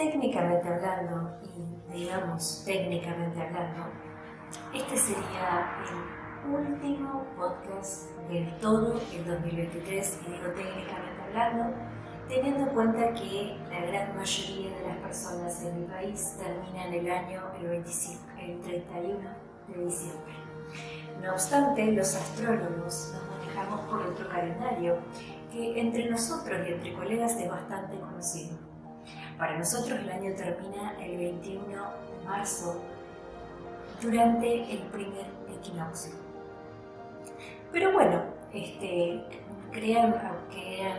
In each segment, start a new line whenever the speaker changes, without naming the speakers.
Técnicamente hablando, y digamos técnicamente hablando, este sería el último podcast del todo el 2023, y digo técnicamente hablando, teniendo en cuenta que la gran mayoría de las personas en mi país terminan el año el, 25, el 31 de diciembre. No obstante, los astrólogos nos manejamos por otro calendario que entre nosotros y entre colegas es bastante conocido para nosotros el año termina el 21 de marzo durante el primer equinoccio. Pero bueno, este, créanme,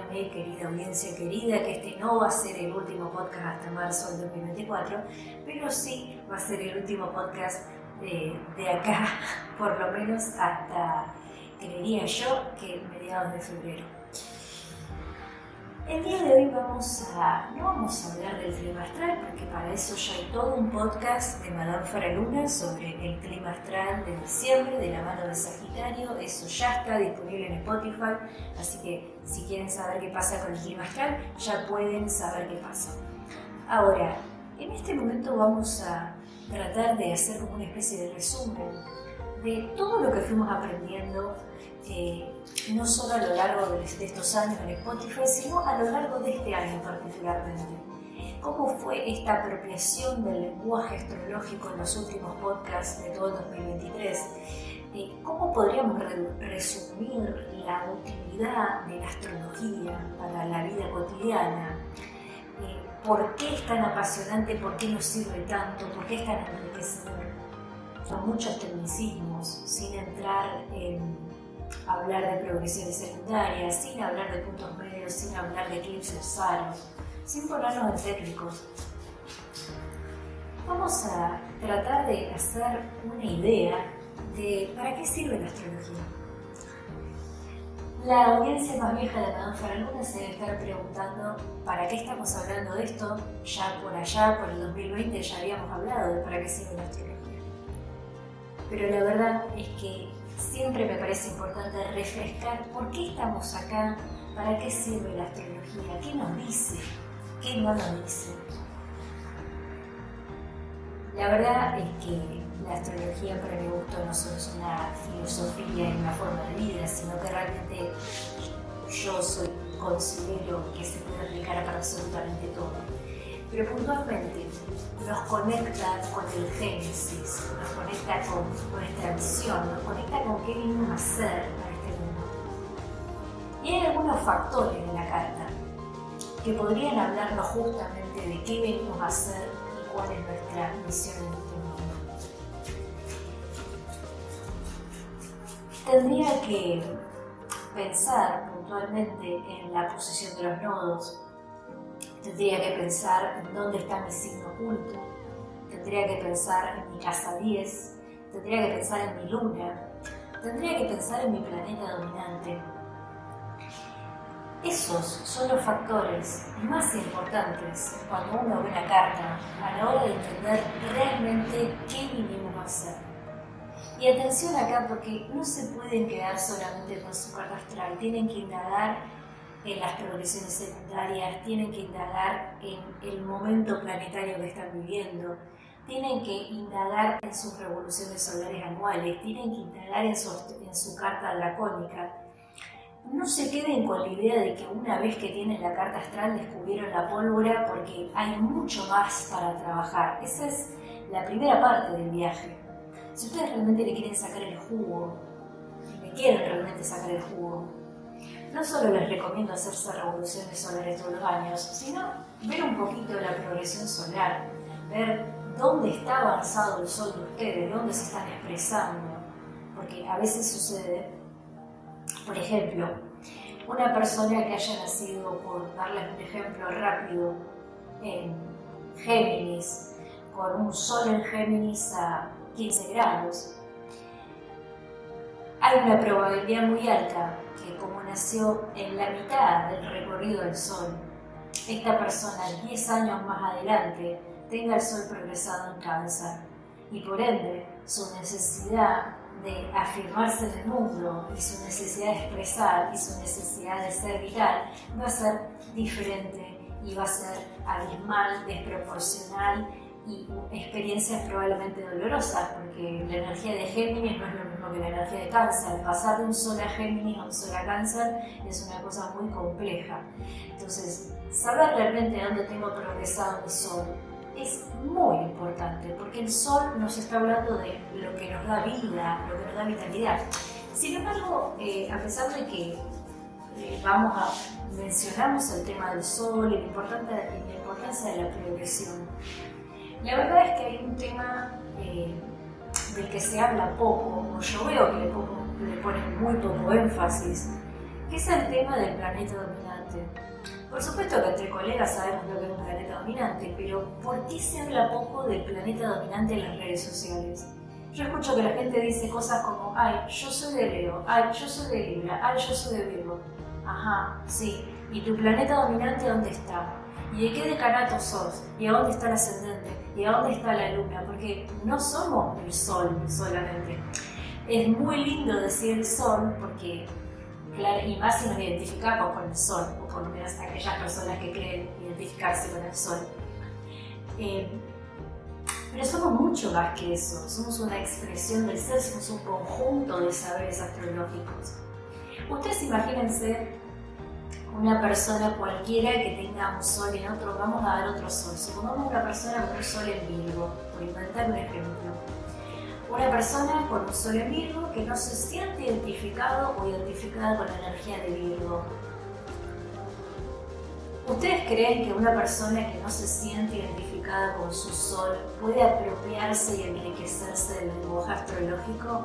querida audiencia querida, que este no va a ser el último podcast hasta marzo del 2024, pero sí va a ser el último podcast de, de acá, por lo menos hasta, creería yo, que mediados de febrero. El día de hoy vamos a, no vamos a hablar del clima astral, porque para eso ya hay todo un podcast de Madame Faraluna sobre el clima astral de diciembre, de la mano de Sagitario. Eso ya está disponible en Spotify, así que si quieren saber qué pasa con el clima astral, ya pueden saber qué pasa. Ahora, en este momento vamos a tratar de hacer como una especie de resumen de todo lo que fuimos aprendiendo eh, no solo a lo largo de, estos años en Spotify, sino a lo largo de este año particularmente. ¿Cómo fue esta apropiación del lenguaje astrológico en los últimos podcasts de todo el 2023? Eh, ¿Cómo podríamos resumir la utilidad de la astrología para la vida cotidiana? Eh, ¿Por qué es tan apasionante? ¿Por qué nos sirve tanto? ¿Por qué es tan enriquecedor? Son muchos tecnicismos, sin entrar en hablar de progresiones secundarias, sin hablar de puntos medios, sin hablar de eclipses raros, sin ponernos en técnicos. Vamos a tratar de hacer una idea de para qué sirve la astrología. La audiencia más vieja de Madame Faraluna se debe estar preguntando para qué estamos hablando de esto. Ya por allá, por el 2020, ya habíamos hablado de para qué sirve la astrología. Pero la verdad es que siempre me parece importante refrescar por qué estamos acá, para qué sirve la astrología, qué nos dice, qué no nos dice. La verdad es que la astrología para mi gusto no solo es una filosofía y una forma de vida, sino que realmente yo soy, considero que se puede aplicar para absolutamente todo pero puntualmente nos conecta con el Génesis, nos conecta con nuestra visión, nos conecta con qué vinimos a hacer para este mundo. Y hay algunos factores de la carta que podrían hablarnos justamente de qué venimos a hacer y cuál es nuestra misión en este mundo. Tendría que pensar puntualmente en la posición de los nodos, Tendría que pensar en dónde está mi signo oculto, tendría que pensar en mi casa 10, tendría que pensar en mi luna, tendría que pensar en mi planeta dominante. Esos son los factores más importantes cuando uno ve una carta a la hora de entender realmente qué vinimos a hacer. Y atención acá porque no se pueden quedar solamente con su carta astral, tienen que indagar en las progresiones secundarias, tienen que indagar en el momento planetario que están viviendo, tienen que indagar en sus revoluciones solares anuales, tienen que indagar en su, en su carta dracónica. No se queden con la idea de que una vez que tienen la carta astral descubrieron la pólvora porque hay mucho más para trabajar. Esa es la primera parte del viaje. Si ustedes realmente le quieren sacar el jugo, le quieren realmente sacar el jugo, no solo les recomiendo hacerse revoluciones solares todos los años, sino ver un poquito de la progresión solar, ver dónde está avanzado el sol de ustedes, dónde se están expresando. Porque a veces sucede, por ejemplo, una persona que haya nacido, por darles un ejemplo rápido, en Géminis, con un sol en Géminis a 15 grados, hay una probabilidad muy alta que como nació en la mitad del recorrido del Sol, esta persona 10 años más adelante tenga el Sol progresado en cáncer y por ende su necesidad de afirmarse en el mundo y su necesidad de expresar y su necesidad de ser vital va a ser diferente y va a ser abismal, desproporcional y experiencias probablemente dolorosas, porque la energía de Géminis no es lo que la energía de Cáncer. Pasar de un sol a Géminis a un sol a Cáncer es una cosa muy compleja. Entonces, saber realmente dónde tengo progresado mi sol es muy importante, porque el sol nos está hablando de lo que nos da vida, lo que nos da vitalidad. Sin embargo, eh, a pesar de que eh, vamos a mencionamos el tema del sol y la importancia, la importancia de la progresión, la verdad es que hay un tema eh, del que se habla poco, o yo veo que le, poco, le ponen muy poco énfasis, que es el tema del planeta dominante. Por supuesto que entre colegas sabemos lo que es un planeta dominante, pero ¿por qué se habla poco del planeta dominante en las redes sociales? Yo escucho que la gente dice cosas como, ay, yo soy de Leo, ay, yo soy de Libra, ay, yo soy de Virgo. Ajá, sí. ¿Y tu planeta dominante dónde está? ¿Y de qué decanato sos? ¿Y a dónde está el ascendente? ¿Y dónde está la luna? Porque no somos el sol solamente. Es muy lindo decir el sol porque, claro, y más si nos identificamos con el sol, o por lo menos aquellas personas que creen identificarse con el sol. Eh, pero somos mucho más que eso, somos una expresión del ser, somos un conjunto de saberes astrológicos. Ustedes imagínense una persona cualquiera que tenga un sol en otro, vamos a dar otro sol. Supongamos una persona con un sol en Virgo, por inventar un ejemplo. Una persona con un sol en Virgo que no se siente identificado o identificada con la energía de Virgo. ¿Ustedes creen que una persona que no se siente identificada con su sol puede apropiarse y enriquecerse del lenguaje astrológico?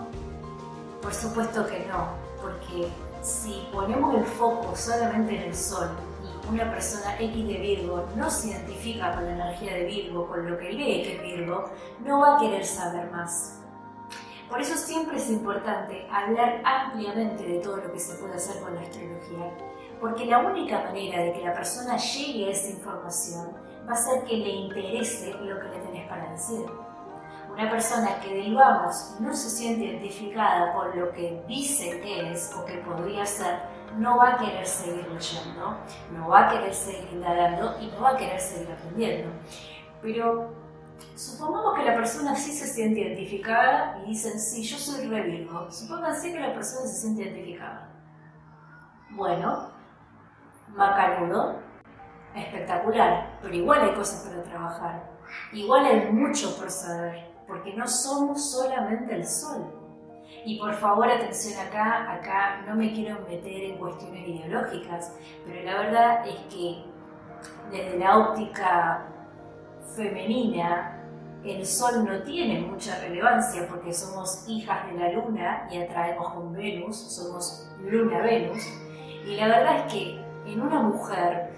Por supuesto que no, porque si ponemos el foco solamente en el Sol y una persona X de Virgo no se identifica con la energía de Virgo, con lo que lee que es Virgo, no va a querer saber más. Por eso siempre es importante hablar ampliamente de todo lo que se puede hacer con la astrología, porque la única manera de que la persona llegue a esa información va a ser que le interese lo que le tenés para decir. Una persona que digamos no se siente identificada por lo que dice que es o que podría ser, no va a querer seguir leyendo, no va a querer seguir indagando y no va a querer seguir aprendiendo. Pero supongamos que la persona sí se siente identificada y dicen, sí, yo soy re Virgo. Supónganse que la persona se siente identificada. Bueno, macanudo, espectacular, pero igual hay cosas para trabajar. Igual hay mucho por saber porque no somos solamente el sol. Y por favor, atención acá, acá no me quiero meter en cuestiones ideológicas, pero la verdad es que desde la óptica femenina, el sol no tiene mucha relevancia porque somos hijas de la luna y atraemos con Venus, somos luna-Venus. Y la verdad es que en una mujer,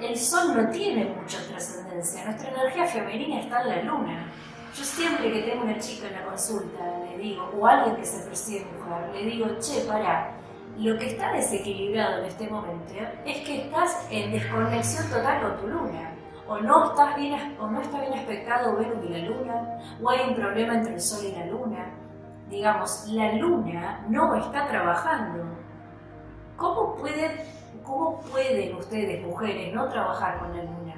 el sol no tiene mucha trascendencia, nuestra energía femenina está en la luna. Yo siempre que tengo una chica en la consulta, le digo, o alguien que se percibe mujer, le digo, che, para, lo que está desequilibrado en este momento es que estás en desconexión total con tu luna. O no, estás bien, o no está bien aspectado Venus y la luna, o hay un problema entre el Sol y la luna. Digamos, la luna no está trabajando. ¿Cómo pueden, cómo pueden ustedes, mujeres, no trabajar con la luna?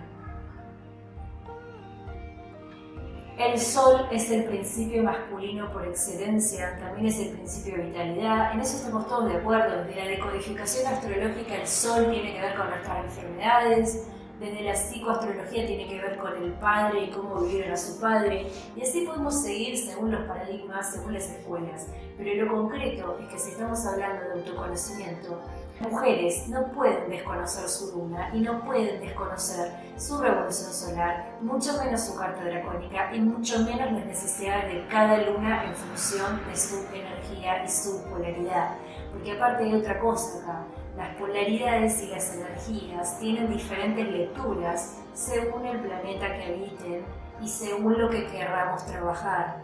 El sol es el principio masculino por excelencia, también es el principio de vitalidad, en eso estamos todos de acuerdo. Desde la decodificación astrológica, el sol tiene que ver con nuestras enfermedades, desde la psicoastrología tiene que ver con el padre y cómo vivieron a su padre, y así podemos seguir según los paradigmas, según las escuelas. Pero lo concreto es que si estamos hablando de autoconocimiento, mujeres no pueden desconocer su luna y no pueden desconocer su revolución solar, mucho menos su carta dracónica y mucho menos las necesidades de cada luna en función de su energía y su polaridad. Porque aparte hay otra cosa acá, las polaridades y las energías tienen diferentes lecturas según el planeta que habiten y según lo que querramos trabajar.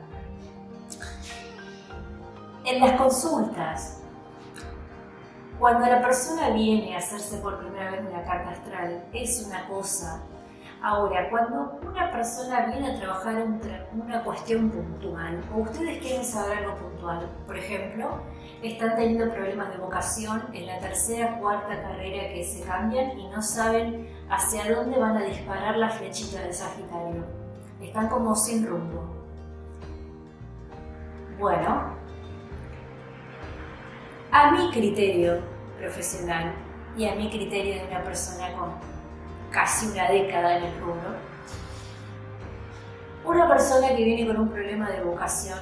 En las consultas, cuando la persona viene a hacerse por primera vez una carta astral, es una cosa. Ahora, cuando una persona viene a trabajar una cuestión puntual, o ustedes quieren saber algo puntual, por ejemplo, están teniendo problemas de vocación en la tercera, cuarta carrera que se cambian y no saben hacia dónde van a disparar la flechita de Sagitario. Están como sin rumbo. Bueno, a mi criterio profesional y a mi criterio de una persona con casi una década en el rubro, una persona que viene con un problema de vocación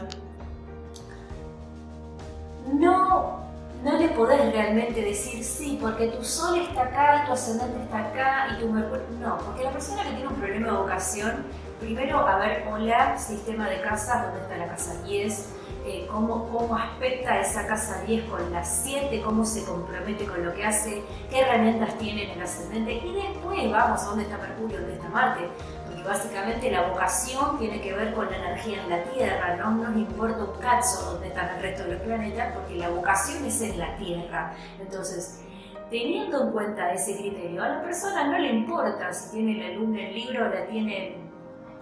no, no le podés realmente decir sí, porque tu sol está acá y tu ascendente está acá y tu mercurio. No, porque la persona que tiene un problema de vocación, primero, a ver, hola, sistema de casas, ¿dónde está la casa 10? Eh, cómo, cómo aspecta esa casa 10 con la 7, cómo se compromete con lo que hace, qué herramientas tiene en el ascendente y después vamos a dónde está Mercurio, dónde está Marte básicamente la vocación tiene que ver con la energía en la Tierra, no nos importa un cacho dónde están el resto de los planetas, porque la vocación es en la Tierra. Entonces, teniendo en cuenta ese criterio, a la persona no le importa si tiene la luna en libro o la tiene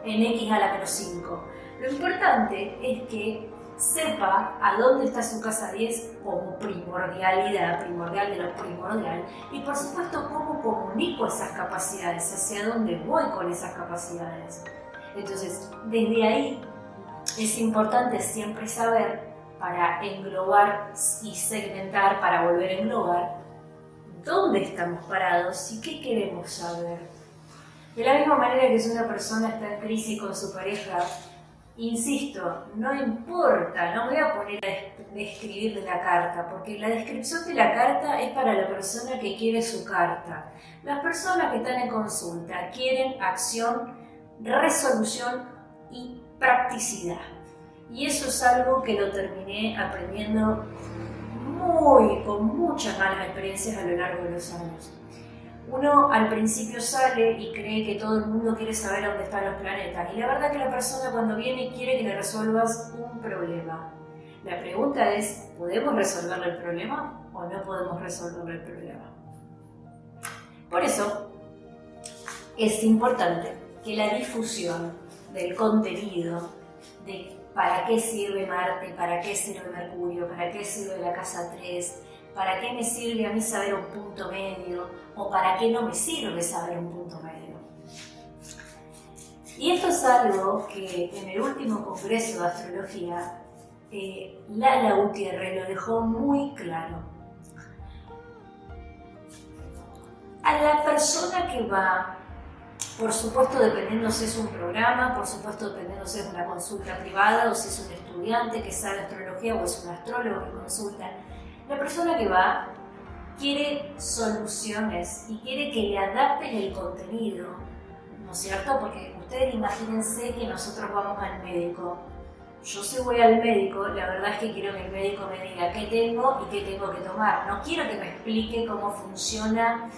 en X a la menos 5. Lo importante es que sepa a dónde está su casa 10 como primordialidad, primordial de lo primordial, y por supuesto cómo comunico esas capacidades, hacia dónde voy con esas capacidades. Entonces, desde ahí es importante siempre saber para englobar y segmentar, para volver a englobar, dónde estamos parados y qué queremos saber. De la misma manera que si una persona está en crisis con su pareja, Insisto, no importa, no voy a poner a describir la carta, porque la descripción de la carta es para la persona que quiere su carta. Las personas que están en consulta quieren acción, resolución y practicidad. Y eso es algo que lo terminé aprendiendo muy, con muchas malas experiencias a lo largo de los años uno al principio sale y cree que todo el mundo quiere saber dónde están los planetas. Y la verdad que la persona cuando viene quiere que le resuelvas un problema. La pregunta es, ¿podemos resolverle el problema o no podemos resolverle el problema? Por eso es importante que la difusión del contenido, de para qué sirve Marte, para qué sirve Mercurio, para qué sirve la casa 3, ¿Para qué me sirve a mí saber un punto medio? ¿O para qué no me sirve saber un punto medio? Y esto es algo que en el último Congreso de Astrología, eh, Lala Gutiérrez lo dejó muy claro. A la persona que va, por supuesto dependiendo si es un programa, por supuesto dependiendo si es una consulta privada o si es un estudiante que sabe astrología o es un astrólogo que consulta, la persona que va quiere soluciones y quiere que le adapten el contenido, ¿no es cierto? Porque ustedes imagínense que nosotros vamos al médico. Yo si voy al médico, la verdad es que quiero que el médico me diga qué tengo y qué tengo que tomar. No quiero que me explique cómo funciona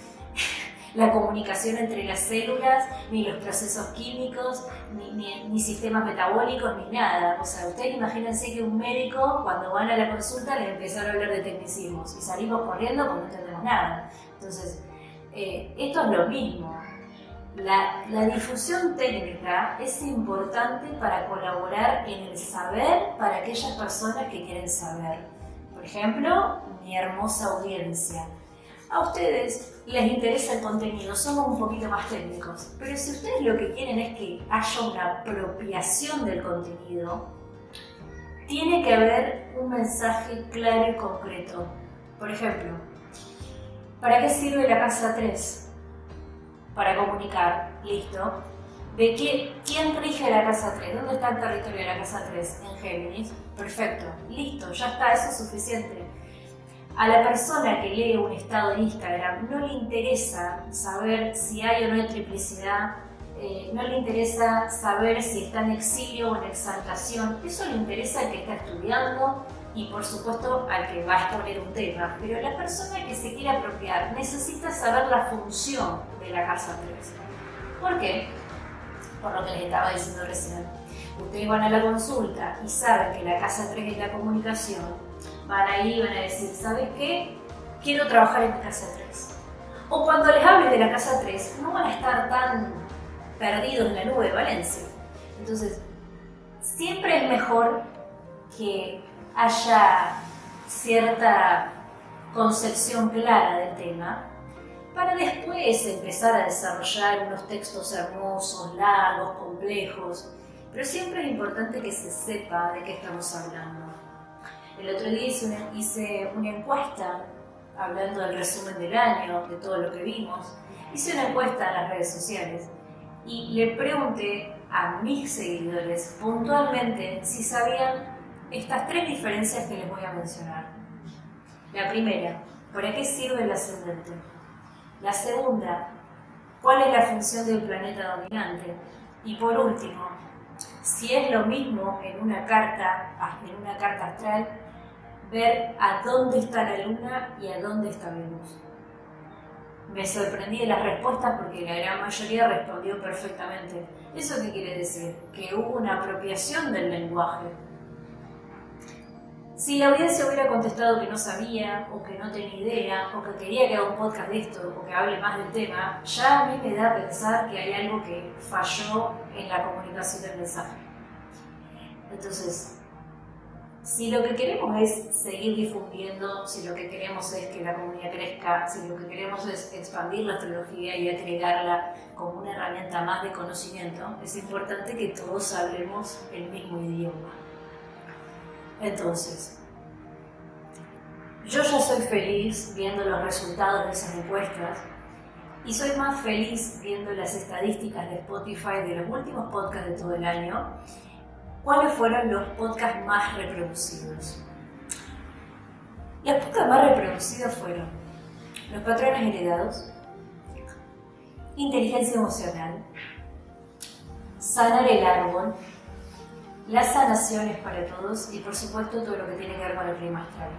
la comunicación entre las células, ni los procesos químicos, ni, sistemas metabólicos, ni nada. O sea, ustedes imagínense que un médico, cuando van a la consulta, le empieza a hablar de tecnicismos y salimos corriendo porque no entendemos nada. Entonces, eh, esto es lo mismo. La, la, difusión técnica es importante para colaborar en el saber para aquellas personas que quieren saber. Por ejemplo, mi hermosa audiencia a ustedes les interesa el contenido, somos un poquito más técnicos, pero si ustedes lo que quieren es que haya una apropiación del contenido, tiene que haber un mensaje claro y concreto. Por ejemplo, ¿para qué sirve la casa 3? para comunicar, listo. ¿De qué, quién rige la casa 3? ¿Dónde está el territorio de la casa 3? En Géminis. Perfecto, listo, ya está, eso es suficiente. A la persona que lee un estado de Instagram no le interesa saber si hay o no hay triplicidad, eh, no le interesa saber si está en exilio o en exaltación, eso le interesa al que está estudiando y por supuesto al que va a exponer un tema, pero la persona que se quiere apropiar necesita saber la función de la casa 3. ¿Por qué? Por lo que les estaba diciendo recién. Ustedes van a la consulta y saben que la casa 3 es la comunicación, van ahí y van a decir, ¿sabes qué? Quiero trabajar en casa 3. O cuando les hables de la casa 3, no van a estar tan perdido en la nube de Valencia. Entonces, siempre es mejor que haya cierta concepción clara del tema para después empezar a desarrollar unos textos hermosos, largos, complejos. Pero siempre es importante que se sepa de qué estamos hablando. El otro día hice una, encuesta hablando del resumen del año, de todo lo que vimos. Hice una encuesta en las redes sociales y le pregunté a mis seguidores puntualmente si sabían estas tres diferencias que les voy a mencionar. La primera, ¿para qué sirve el ascendente? La segunda, ¿cuál es la función del planeta dominante? Y por último, si es lo mismo en una carta, en una carta astral, ver a dónde está la luna y a dónde está Venus me sorprendí de las respuestas porque la gran mayoría respondió perfectamente. ¿Eso qué quiere decir? Que hubo una apropiación del lenguaje. Si la audiencia hubiera contestado que no sabía, o que no tenía idea, o que quería que haga un podcast de esto, o que hable más del tema, ya a mí me da a pensar que hay algo que falló en la comunicación del mensaje. Entonces, si lo que queremos es seguir difundiendo, si lo que queremos es que la comunidad crezca, si lo que queremos es expandir la astrología y agregarla como una herramienta más de conocimiento, es importante que todos hablemos el mismo idioma. Entonces, yo ya soy feliz viendo los resultados de esas encuestas y soy más feliz viendo las estadísticas de Spotify de los últimos podcasts de todo el año cuáles fueron los podcasts más reproducidos. Los podcasts más reproducidos fueron Los patrones heredados, Inteligencia emocional, Sanar el árbol, Las sanaciones para todos y por supuesto todo lo que tiene que ver con el clima astral.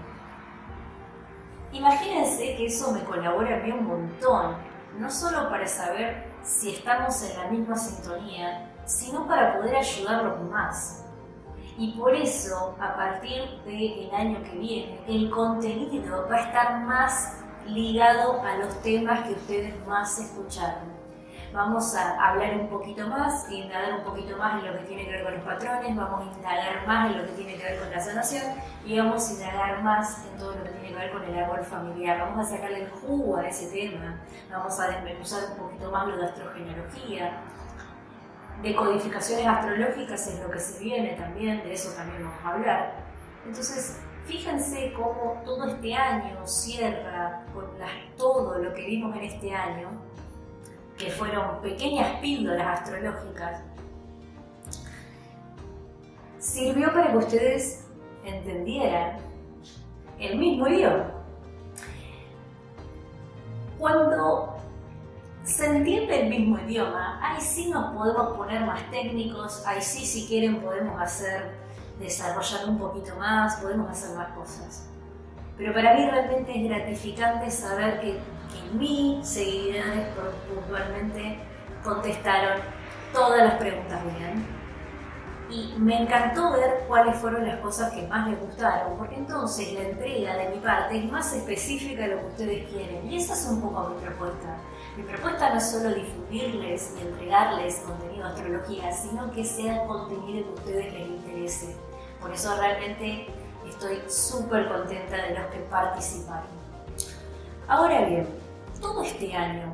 Imagínense que eso me colabora a mí un montón, no solo para saber si estamos en la misma sintonía, sino para poder ayudarlos más. Y por eso, a partir del año que viene, el contenido va a estar más ligado a los temas que ustedes más escucharon. Vamos a hablar un poquito más, indagar un poquito más en lo que tiene que ver con los patrones, vamos a indagar más en lo que tiene que ver con la sanación y vamos a indagar más en todo lo que tiene que ver con el árbol familiar. Vamos a sacarle el jugo a ese tema, vamos a desmenuzar un poquito más lo de astrogenealogía, de codificaciones astrológicas es lo que se viene también, de eso también vamos a hablar. Entonces, fíjense cómo todo este año cierra con todo lo que vimos en este año, que fueron pequeñas píldoras astrológicas, sirvió para que ustedes entendieran el mismo idioma. Cuando se entiende el mismo idioma, ahí sí nos podemos poner más técnicos, ahí sí si quieren podemos hacer, desarrollar un poquito más, podemos hacer más cosas. Pero para mí realmente es gratificante saber que, que mis seguidores puntualmente contestaron todas las preguntas bien y me encantó ver cuáles fueron las cosas que más les gustaron, porque entonces la entrega de mi parte es más específica de lo que ustedes quieren. Y esa es un poco mi propuesta. Mi propuesta no es solo difundirles y entregarles contenido de astrología, sino que sea contenido que a ustedes les interese. Por eso realmente estoy súper contenta de los que participaron. Ahora bien, todo este año,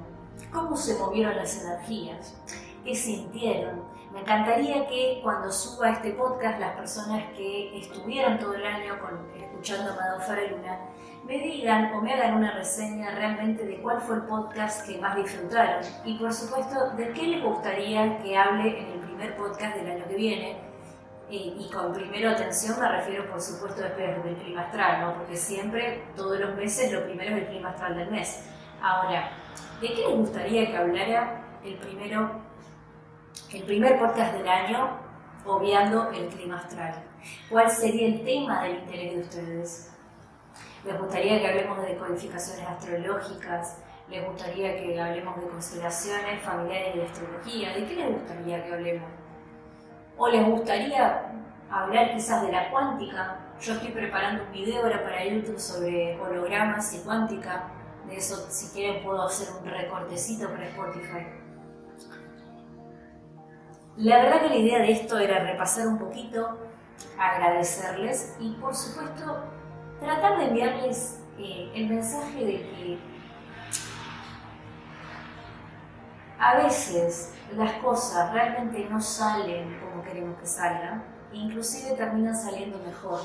¿cómo se movieron las energías? ¿Qué sintieron? Me encantaría que cuando suba este podcast las personas que estuvieron todo el año escuchando a Madame Faraluna me digan o me hagan una reseña realmente de cuál fue el podcast que más disfrutaron y por supuesto de qué les gustaría que hable en el primer podcast del año que viene. y con primero atención me refiero por supuesto después del clima astral, ¿no? porque siempre, todos los meses, lo primero es el clima astral del mes. Ahora, ¿de qué les gustaría que hablara el primero, el primer podcast del año, obviando el clima astral? ¿Cuál sería el tema del interés de ustedes? ¿Les gustaría que hablemos de decodificaciones astrológicas? ¿Les gustaría que hablemos de constelaciones familiares y de astrología? ¿De qué les gustaría que hablemos? ¿O les gustaría hablar quizás de la cuántica? Yo estoy preparando un video ahora para YouTube sobre hologramas y cuántica. De eso, si quieren, puedo hacer un recortecito para Spotify. La verdad que la idea de esto era repasar un poquito, agradecerles y por supuesto tratar de enviarles eh, el mensaje de que a veces las cosas realmente no salen como queremos que salgan, inclusive terminan saliendo mejor,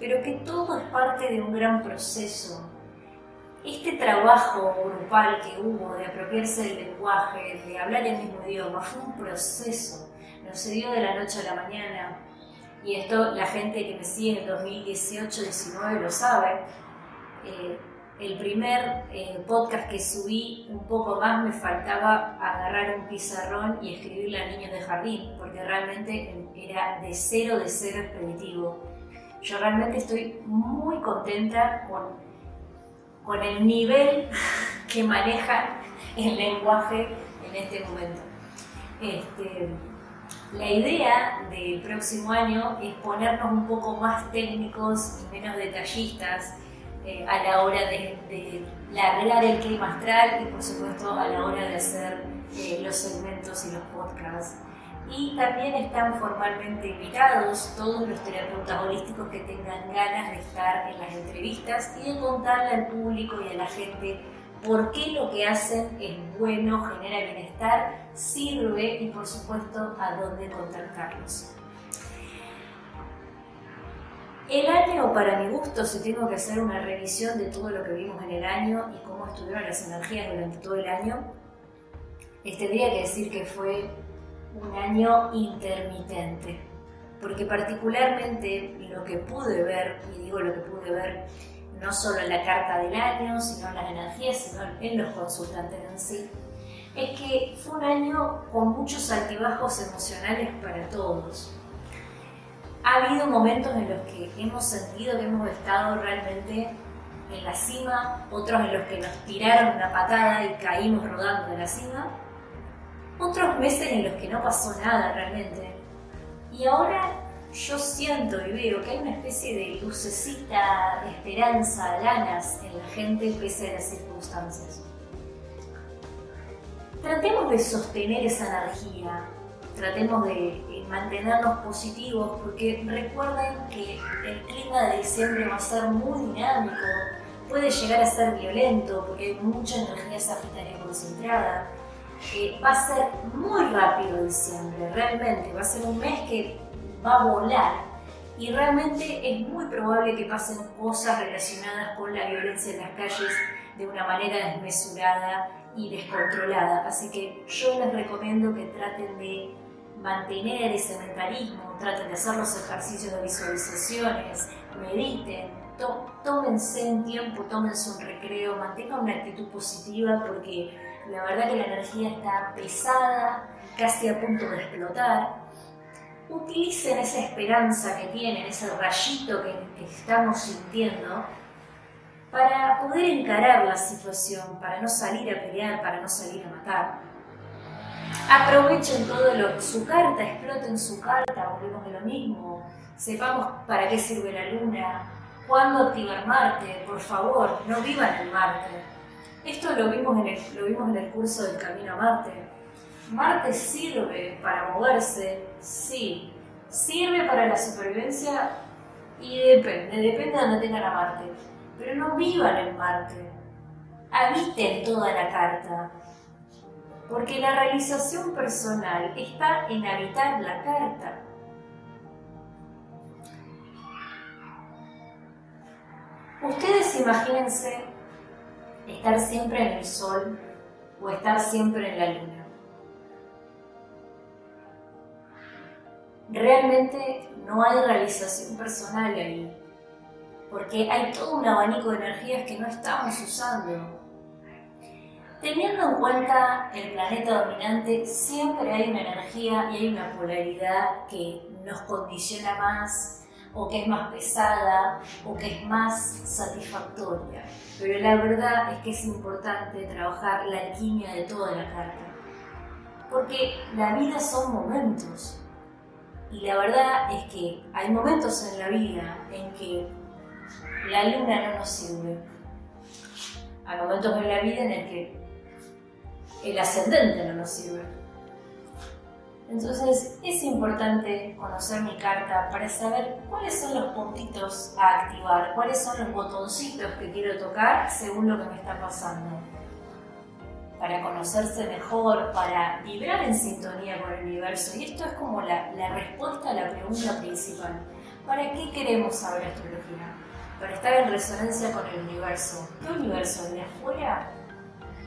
pero que todo es parte de un gran proceso. Este trabajo grupal que hubo de apropiarse del lenguaje, de hablar el mismo idioma, fue un proceso, no se dio de la noche a la mañana, y esto la gente que me sigue en 2018-19 lo sabe, eh, el primer eh, podcast que subí un poco más me faltaba agarrar un pizarrón y escribirle a niños de jardín, porque realmente era de cero, de cero expeditivo. Yo realmente estoy muy contenta con, con el nivel que maneja el lenguaje en este momento. Este, la idea del próximo año es ponernos un poco más técnicos y menos detallistas eh, a la hora de, de, largar el clima astral y por supuesto a la hora de hacer eh, los segmentos y los podcasts. Y también están formalmente invitados todos los terapeutas holísticos que tengan ganas de estar en las entrevistas y de contarle al público y a la gente por qué lo que hacen es bueno, genera bienestar, sirve y por supuesto a dónde contactarlos. El año, para mi gusto, si tengo que hacer una revisión de todo lo que vimos en el año y cómo estuvieron las energías durante todo el año, les tendría que decir que fue un año intermitente, porque particularmente lo que pude ver, y digo lo que pude ver, no solo en la carta del año, sino en las energías, sino en los consultantes en sí, es que fue un año con muchos altibajos emocionales para todos. Ha habido momentos en los que hemos sentido que hemos estado realmente en la cima, otros en los que nos tiraron una patada y caímos rodando de la cima, otros meses en los que no pasó nada realmente. Y ahora yo siento y veo que hay una especie de lucecita, de esperanza, ganas en la gente pese a las circunstancias. Tratemos de sostener esa energía, tratemos de mantenernos positivos, porque recuerden que el clima de diciembre va a ser muy dinámico, puede llegar a ser violento, porque hay mucha energía sagitaria concentrada. Eh, va a ser muy rápido diciembre, realmente, va a ser un mes que va a volar y realmente es muy probable que pasen cosas relacionadas con la violencia en las calles de una manera desmesurada y descontrolada. Así que yo les recomiendo que traten de mantener ese mentalismo, traten de hacer los ejercicios de visualizaciones, mediten, tómense un tiempo, tómense un recreo, mantengan una actitud positiva porque la verdad que la energía está pesada, casi a punto de explotar utilicen esa esperanza que tienen, ese rayito que, estamos sintiendo, para poder encarar la situación, para no salir a pelear, para no salir a matar. Aprovechen todo lo su carta, exploten su carta, volvemos de lo mismo, sepamos para qué sirve la luna, cuándo activar Marte, por favor, no vivan en Marte. Esto lo vimos en el, lo vimos en el curso del Camino a Marte Marte sirve para moverse, sí. Sirve para la supervivencia y depende, depende de donde tengan a Marte. Pero no vivan en Marte. Habiten toda la carta. Porque la realización personal está en habitar la carta. Ustedes imagínense estar siempre en el sol o estar siempre en la luna. Realmente no hay realización personal ahí, porque hay todo un abanico de energías que no estamos usando. Teniendo en cuenta el planeta dominante, siempre hay una energía y hay una polaridad que nos condiciona más, o que es más pesada, o que es más satisfactoria. Pero la verdad es que es importante trabajar la alquimia de toda la carta. Porque la vida son momentos. Y la verdad es que hay momentos en la vida en que la luna no nos sirve. Hay momentos en la vida en el que el ascendente no nos sirve. Entonces es importante conocer mi carta para saber cuáles son los puntitos a activar, cuáles son los botoncitos que quiero tocar según lo que me está pasando. Para conocerse mejor, para vibrar en sintonía con el universo. Y esto es como la, la respuesta a la pregunta principal. ¿Para qué queremos saber astrología? Para estar en resonancia con el universo. ¿Qué universo? ¿El de afuera?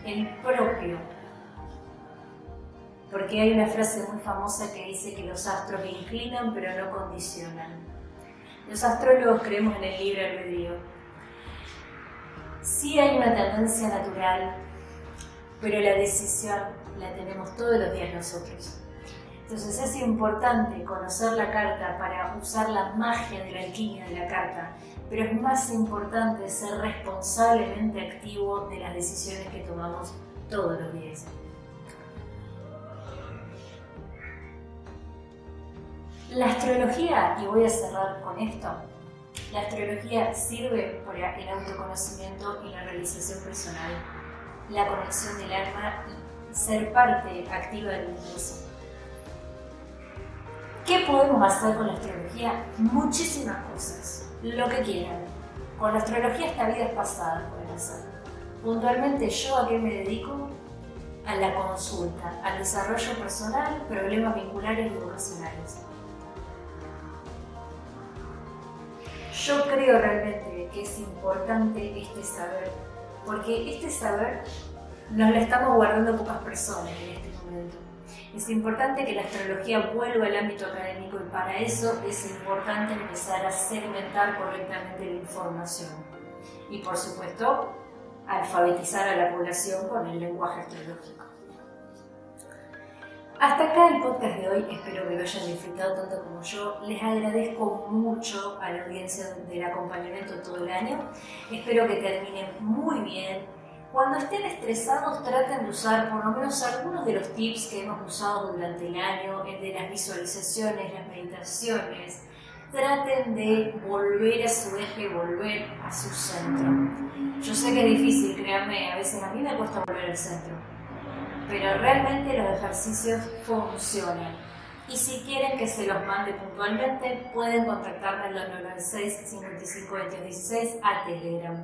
El propio, porque hay una frase muy famosa que dice que los astros inclinan pero no condicionan. Los astrólogos creemos en el libre albedrío. Sí hay una tendencia natural, pero la decisión la tenemos todos los días nosotros. Entonces es importante conocer la carta para usar la magia de la alquimia de la carta, pero es más importante ser responsablemente activo de las decisiones que tomamos todos los días. La astrología, y voy a cerrar con esto, la astrología sirve para el autoconocimiento y la realización personal, la conexión del alma y ser parte activa del universo. ¿Qué podemos hacer con la astrología? Muchísimas cosas, lo que quieran. Con la astrología esta vida es pasada, pueden hacer. Puntualmente yo a qué me dedico? A la consulta, al desarrollo personal, problemas vinculares y vocacionales Yo creo realmente que es importante este saber, porque este saber nos lo estamos guardando pocas personas en este momento. Es importante que la astrología vuelva al ámbito académico y para eso es importante empezar a segmentar correctamente la información. Y por supuesto, alfabetizar a la población con el lenguaje astrológico. Hasta acá el podcast de hoy, espero que lo hayan disfrutado tanto como yo. Les agradezco mucho a la audiencia del acompañamiento todo el año. Espero que terminen muy bien. Cuando estén estresados traten de usar por lo menos algunos de los tips que hemos usado durante el año, el de las visualizaciones, las meditaciones. Traten de volver a su eje, volver a su centro. Yo sé que es difícil, créanme, a veces a mí me cuesta volver al centro pero realmente los ejercicios funcionan. Y si quieren que se los mande puntualmente, pueden contactarme en los 996 55 16 a Telegram.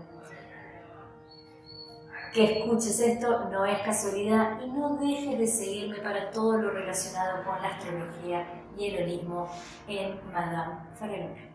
Que escuches esto no es casualidad y no dejes de seguirme para todo lo relacionado con la astrología y el holismo en Madame Fareluna.